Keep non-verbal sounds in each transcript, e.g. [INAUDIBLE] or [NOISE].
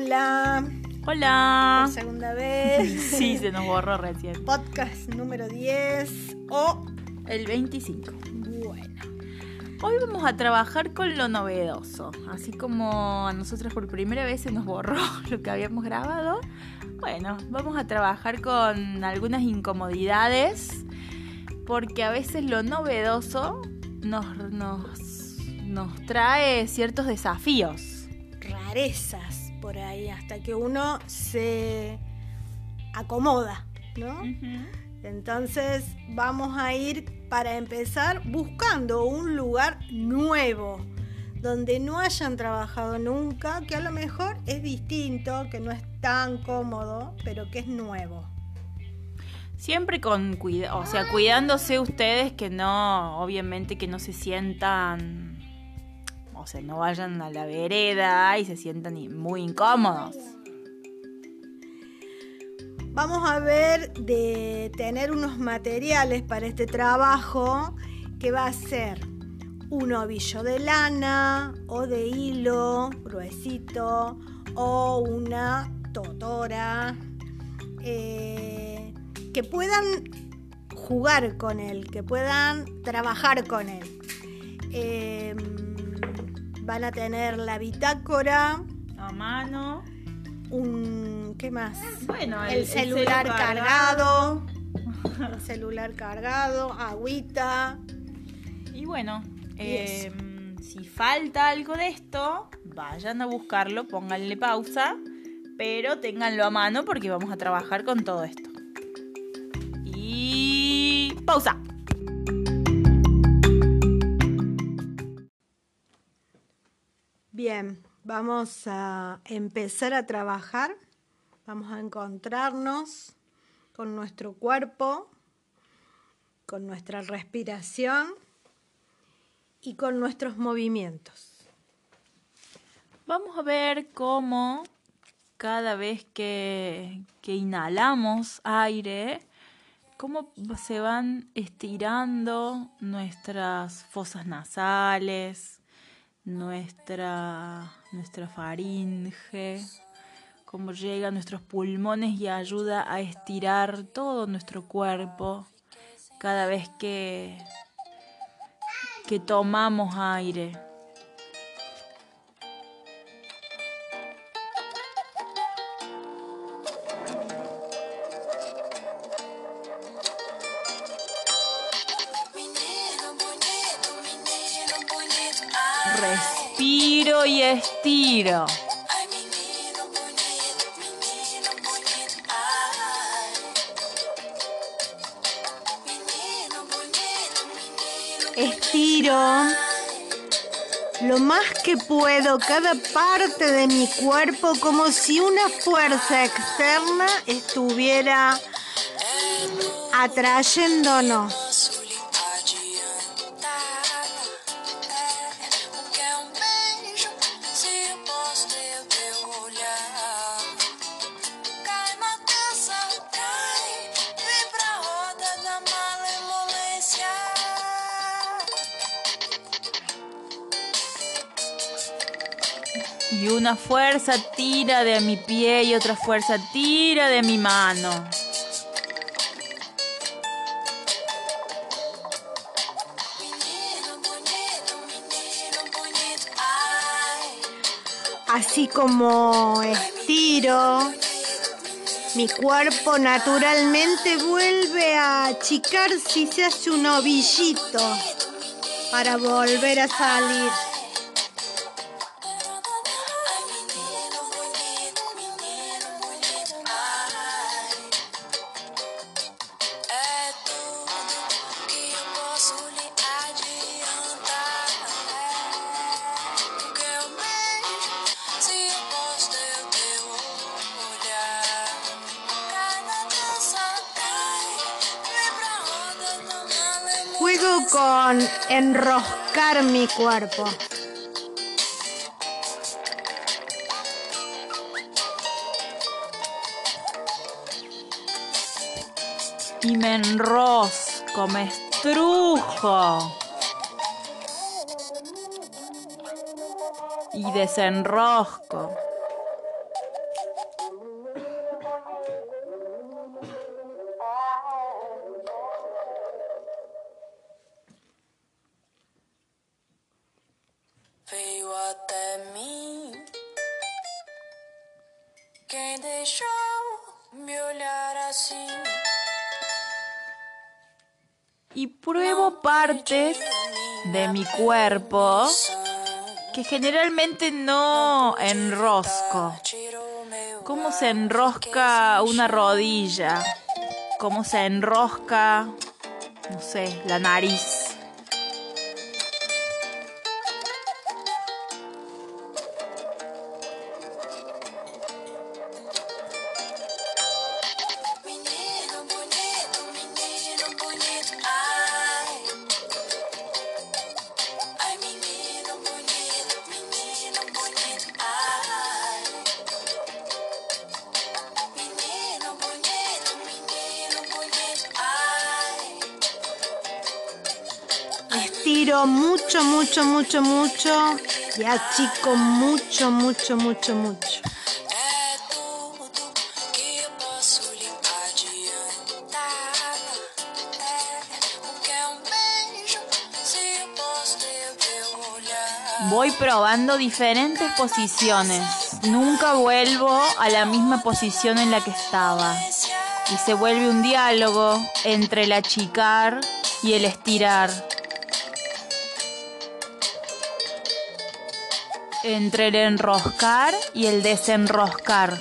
Hola. Hola. Por segunda vez. [LAUGHS] Sí, se nos borró recién. Podcast número 10 o El 25. bueno. Hoy vamos a trabajar con lo novedoso. Así como a nosotros por primera vez se nos borró [LAUGHS] lo que habíamos grabado. Bueno, vamos a trabajar con algunas incomodidades. Porque a veces lo novedoso nos, nos, nos trae ciertos desafíos. Rarezas por ahí hasta que uno se acomoda, ¿no? Entonces vamos a ir para empezar buscando un lugar nuevo donde no hayan trabajado nunca, que a lo mejor es distinto, que no es tan cómodo, pero que es nuevo. Siempre con cuidado, o sea, cuidándose ustedes que no, obviamente que no se sientan, o sea, no vayan a la vereda y se sientan muy incómodos. Vamos a ver de tener unos materiales para este trabajo que va a ser un ovillo de lana o de hilo gruesito o una totora eh, que puedan jugar con él, que puedan trabajar con él. Eh, van a tener la bitácora, A mano. un ¿qué más? Bueno, el, celular cargado, [LAUGHS] el celular cargado, agüita. Y bueno, Y eh, si falta algo de esto, vayan a buscarlo, pónganle pausa, pero ténganlo a mano porque vamos a trabajar con todo esto. Y pausa. Bien, vamos a empezar a trabajar. Vamos a encontrarnos con nuestro cuerpo, con nuestra respiración y con nuestros movimientos. Vamos a ver cómo cada vez que, que inhalamos aire, cómo se van estirando nuestras fosas nasales, nuestra, nuestra faringe, cómo llega a nuestros pulmones y ayuda a estirar todo nuestro cuerpo cada vez que, que tomamos aire. Respiro y estiro. Estiro lo más que puedo cada parte de mi cuerpo como si una fuerza externa estuviera atrayéndonos. Y una fuerza tira de mi pie y otra fuerza tira de mi mano. Así como estiro, mi cuerpo naturalmente vuelve a achicar si se hace un ovillito para volver a salir. Con enroscar mi cuerpo. Y me enrosco, me estrujo. Y desenrosco. Assim? Y pruebo partes de mi cuerpo que generalmente no enrosco. ¿Cómo se enrosca una rodilla? ¿Cómo se enrosca, no sé, la nariz? Mucho, mucho, mucho, mucho y achico mucho, mucho, mucho, mucho. Voy probando diferentes posiciones. Nunca vuelvo a la misma posición en la que estaba. Y se vuelve un diálogo entre el achicar y el estirar. Entre el enroscar y el desenroscar.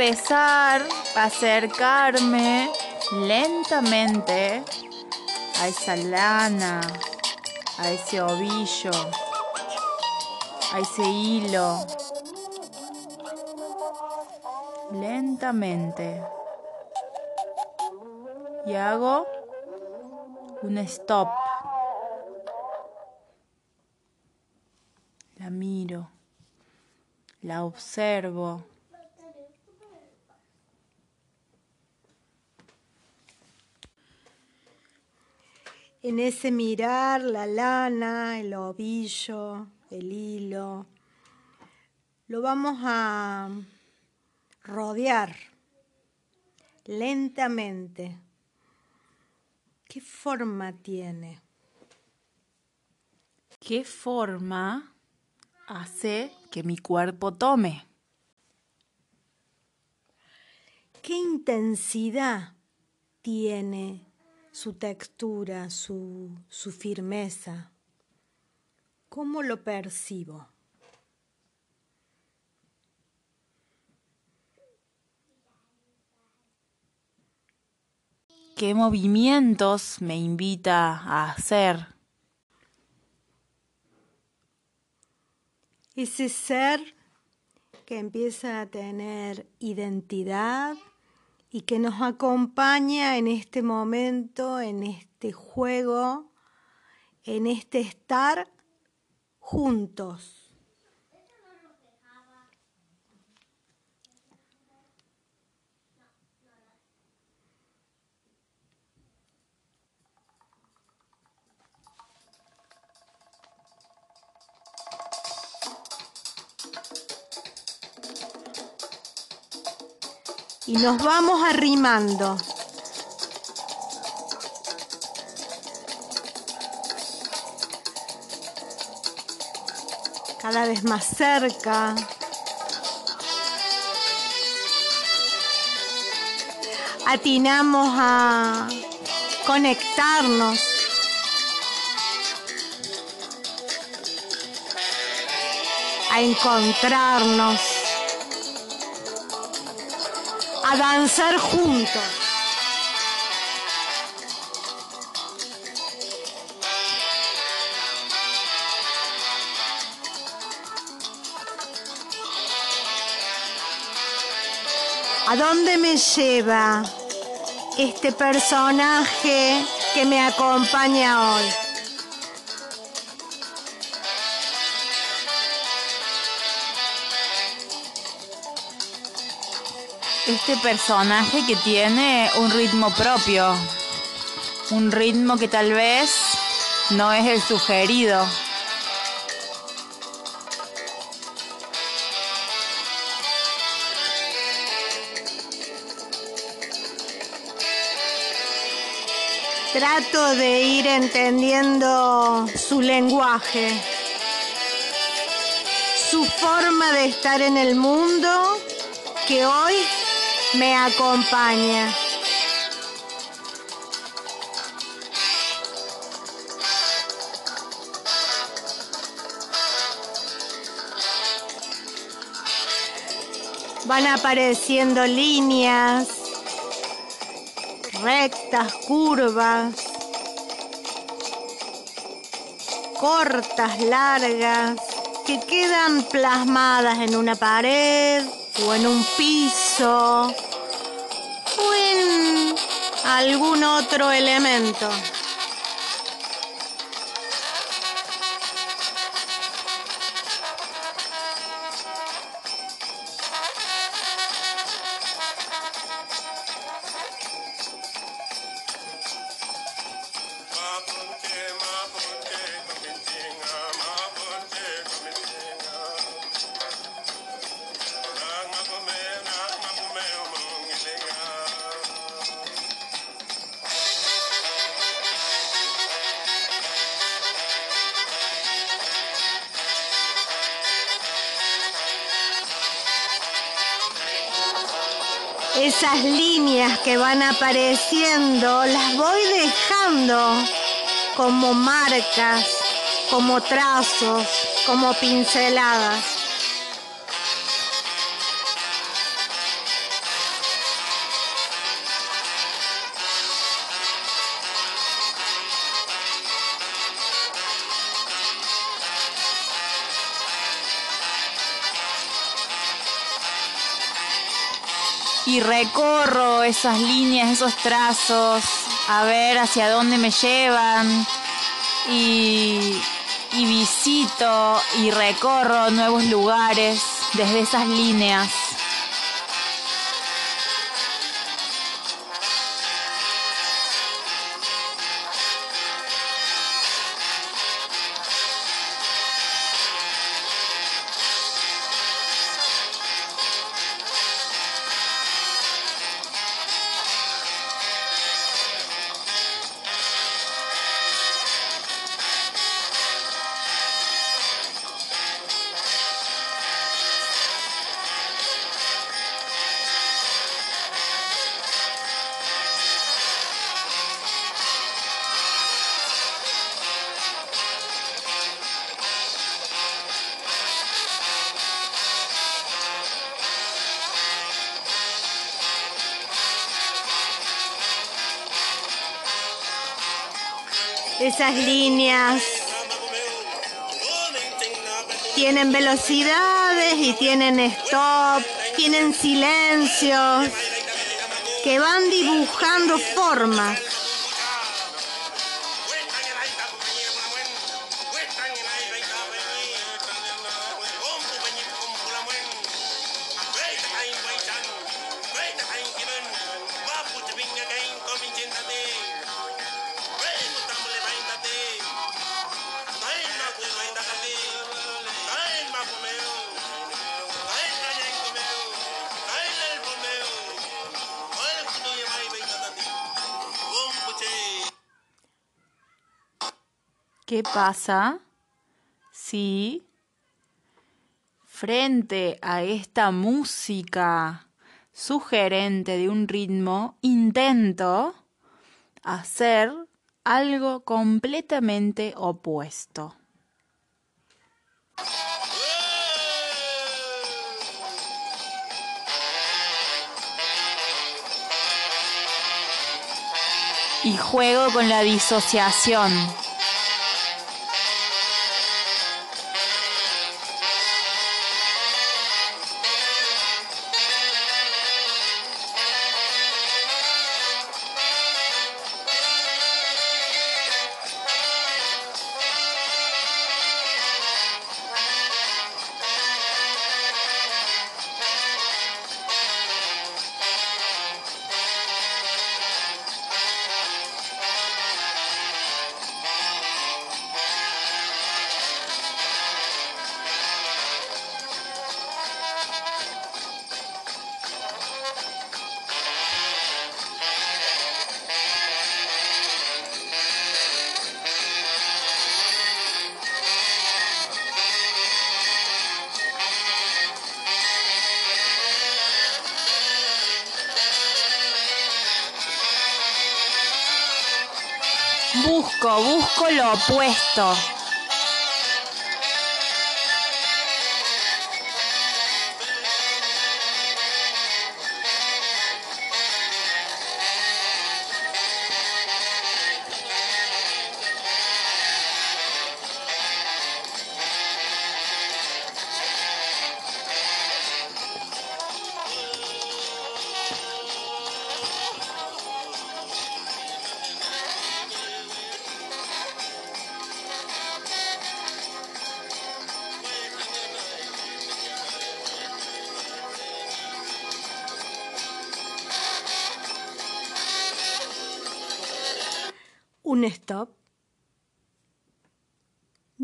Empezar a acercarme lentamente a esa lana, a ese ovillo, a ese hilo. Lentamente. Y hago un stop. La miro. La observo. En ese mirar, la lana, el ovillo, el hilo, lo vamos a rodear lentamente. ¿Qué forma tiene? ¿Qué forma hace que mi cuerpo tome? ¿Qué intensidad tiene su textura, su, su firmeza? ¿Cómo lo percibo? ¿Qué movimientos me invita a hacer? Ese ser que empieza a tener identidad y que nos acompaña en este momento, en este juego, en este estar juntos. Y nos vamos arrimando. Cada vez más cerca. Atinamos a conectarnos. A encontrarnos a danzar juntos. ¿A dónde me lleva este personaje que me acompaña hoy? Este personaje que tiene un ritmo propio, un ritmo que tal vez no es el sugerido. Trato de ir entendiendo su lenguaje, su forma de estar en el mundo que hoy me acompaña. Van apareciendo líneas, rectas, curvas, cortas, largas, que quedan plasmadas en una pared o en un piso o en algún otro elemento. Esas líneas que van apareciendo las voy dejando como marcas, como trazos, como pinceladas. Y recorro esas líneas, esos trazos, a ver hacia dónde me llevan. Y, y visito y recorro nuevos lugares desde esas líneas. Esas líneas tienen velocidades y tienen stop, tienen silencios que van dibujando formas. Pasa si frente a esta música sugerente de un ritmo intento hacer algo completamente opuesto? Y juego con la disociación. Opuesto.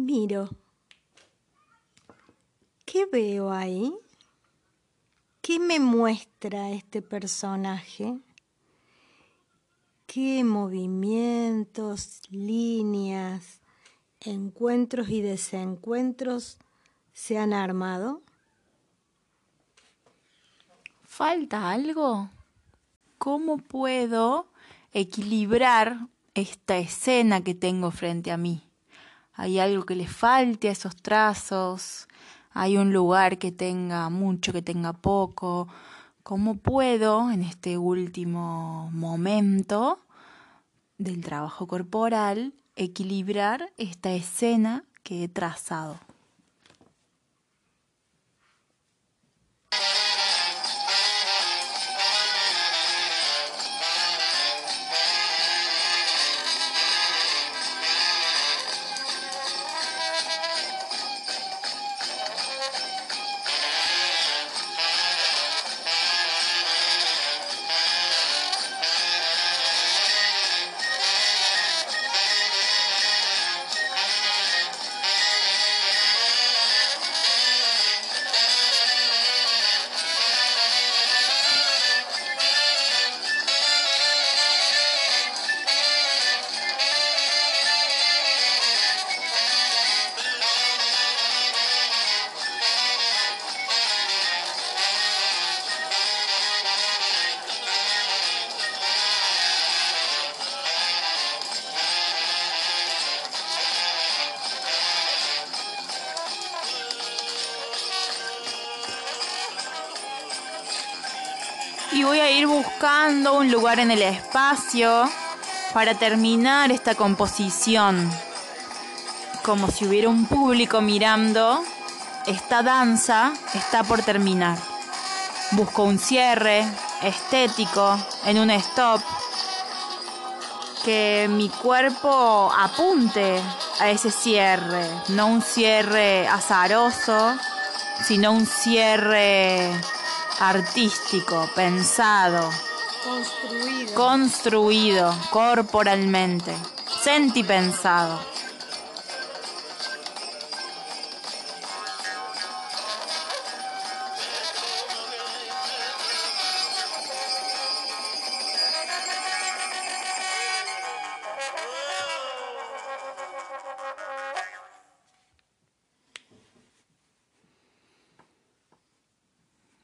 Miro. ¿Qué veo ahí? ¿Qué me muestra este personaje? ¿Qué movimientos, líneas, encuentros y desencuentros se han armado? ¿Falta algo? ¿Cómo puedo equilibrar esta escena que tengo frente a mí? ¿Hay algo que le falte a esos trazos? ¿Hay un lugar que tenga mucho, que tenga poco? ¿Cómo puedo en este último momento del trabajo corporal equilibrar esta escena que he trazado? Un lugar en el espacio para terminar esta composición. Como si hubiera un público mirando, esta danza está por terminar. Busco un cierre estético en un stop que mi cuerpo apunte a ese cierre, no un cierre azaroso, sino un cierre artístico, pensado, Construido. construido corporalmente, sentipensado.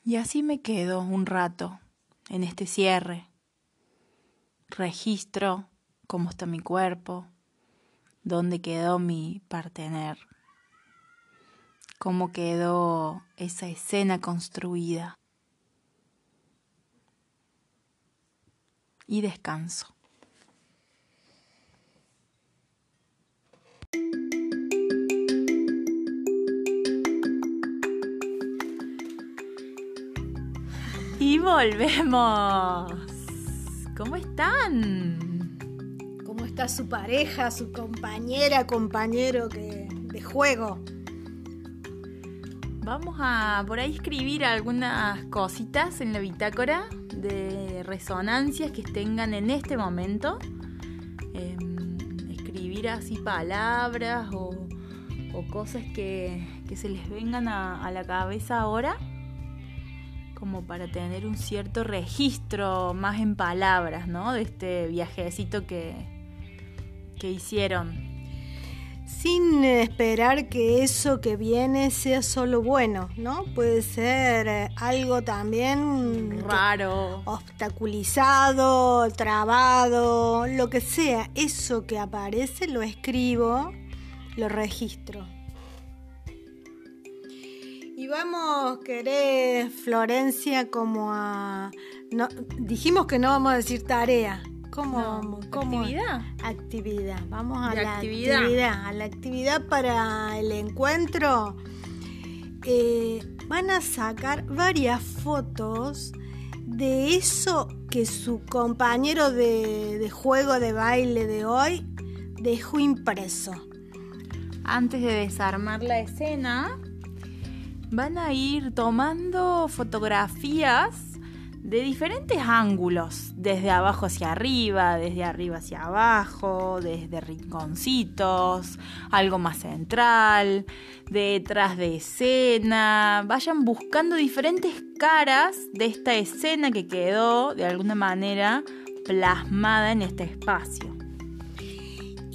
Y así me quedo un rato en este cierre. Registro cómo está mi cuerpo, dónde quedó mi partener, cómo quedó esa escena construida. Y descanso. Y volvemos. ¿Cómo están? ¿Cómo está su pareja, su compañera, compañero que, de juego? Vamos a por ahí escribir algunas cositas en la bitácora de resonancias que tengan en este momento. Em, escribir así palabras o, o cosas que, que se les vengan a, a la cabeza ahora como para tener un cierto registro más en palabras, ¿no? De este viajecito que, que hicieron. sin esperar que eso que viene sea solo bueno, ¿no? Puede ser eh, algo también Raro. obstaculizado, trabado, lo que sea. Eso que aparece lo escribo, lo registro. Vamos, querés, Florencia, como a... No, dijimos que no vamos a decir tarea. ¿Cómo? No, cómo- ¿actividad? Actividad. Vamos a la actividad. actividad. A la actividad para el encuentro. Eh, van a sacar varias fotos de eso que su compañero de, de juego de baile de hoy dejó impreso. Antes de desarmar la escena, van a ir tomando fotografías de diferentes ángulos, desde abajo hacia arriba, desde arriba hacia abajo, desde rinconcitos, algo más central, detrás de escena. Vayan buscando diferentes caras de esta escena que quedó de alguna manera plasmada en este espacio.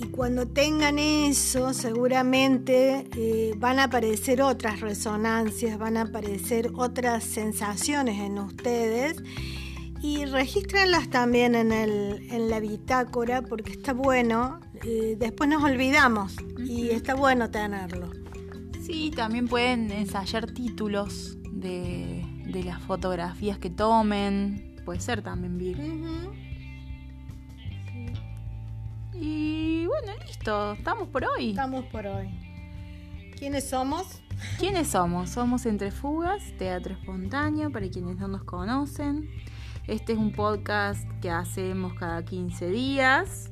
Y cuando tengan eso, seguramente eh, van a aparecer otras resonancias, van a aparecer otras sensaciones en ustedes. Y regístranlas también en, el, en la bitácora porque está bueno. eh, después nos olvidamos y está bueno tenerlo. Sí, también pueden ensayar títulos de, de las fotografías que tomen. Puede ser también, Vir. Y bueno, listo. Estamos por hoy. Estamos por hoy. ¿Quiénes somos? ¿Quiénes somos? Somos Entre Fugas, Teatro Espontáneo, para quienes no nos conocen. Este es un podcast que hacemos cada 15 días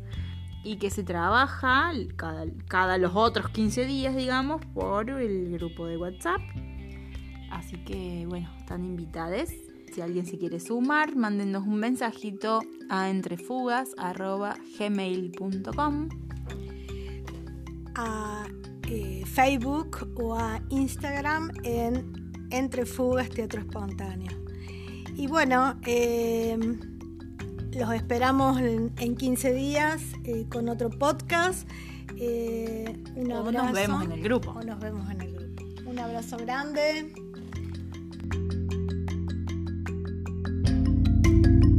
y que se trabaja cada, cada los otros 15 días, digamos, por el grupo de WhatsApp. Así que, bueno, están invitadas. Si alguien se quiere sumar, mándenos un mensajito a entrefugas.gmail.com a eh, Facebook o a Instagram en Entre Fugas Teatro Espontáneo. Y bueno, eh, los esperamos en, en 15 días eh, con otro podcast. Un O abrazo. nos vemos en el grupo. O nos vemos en el grupo. Un abrazo grande. thank you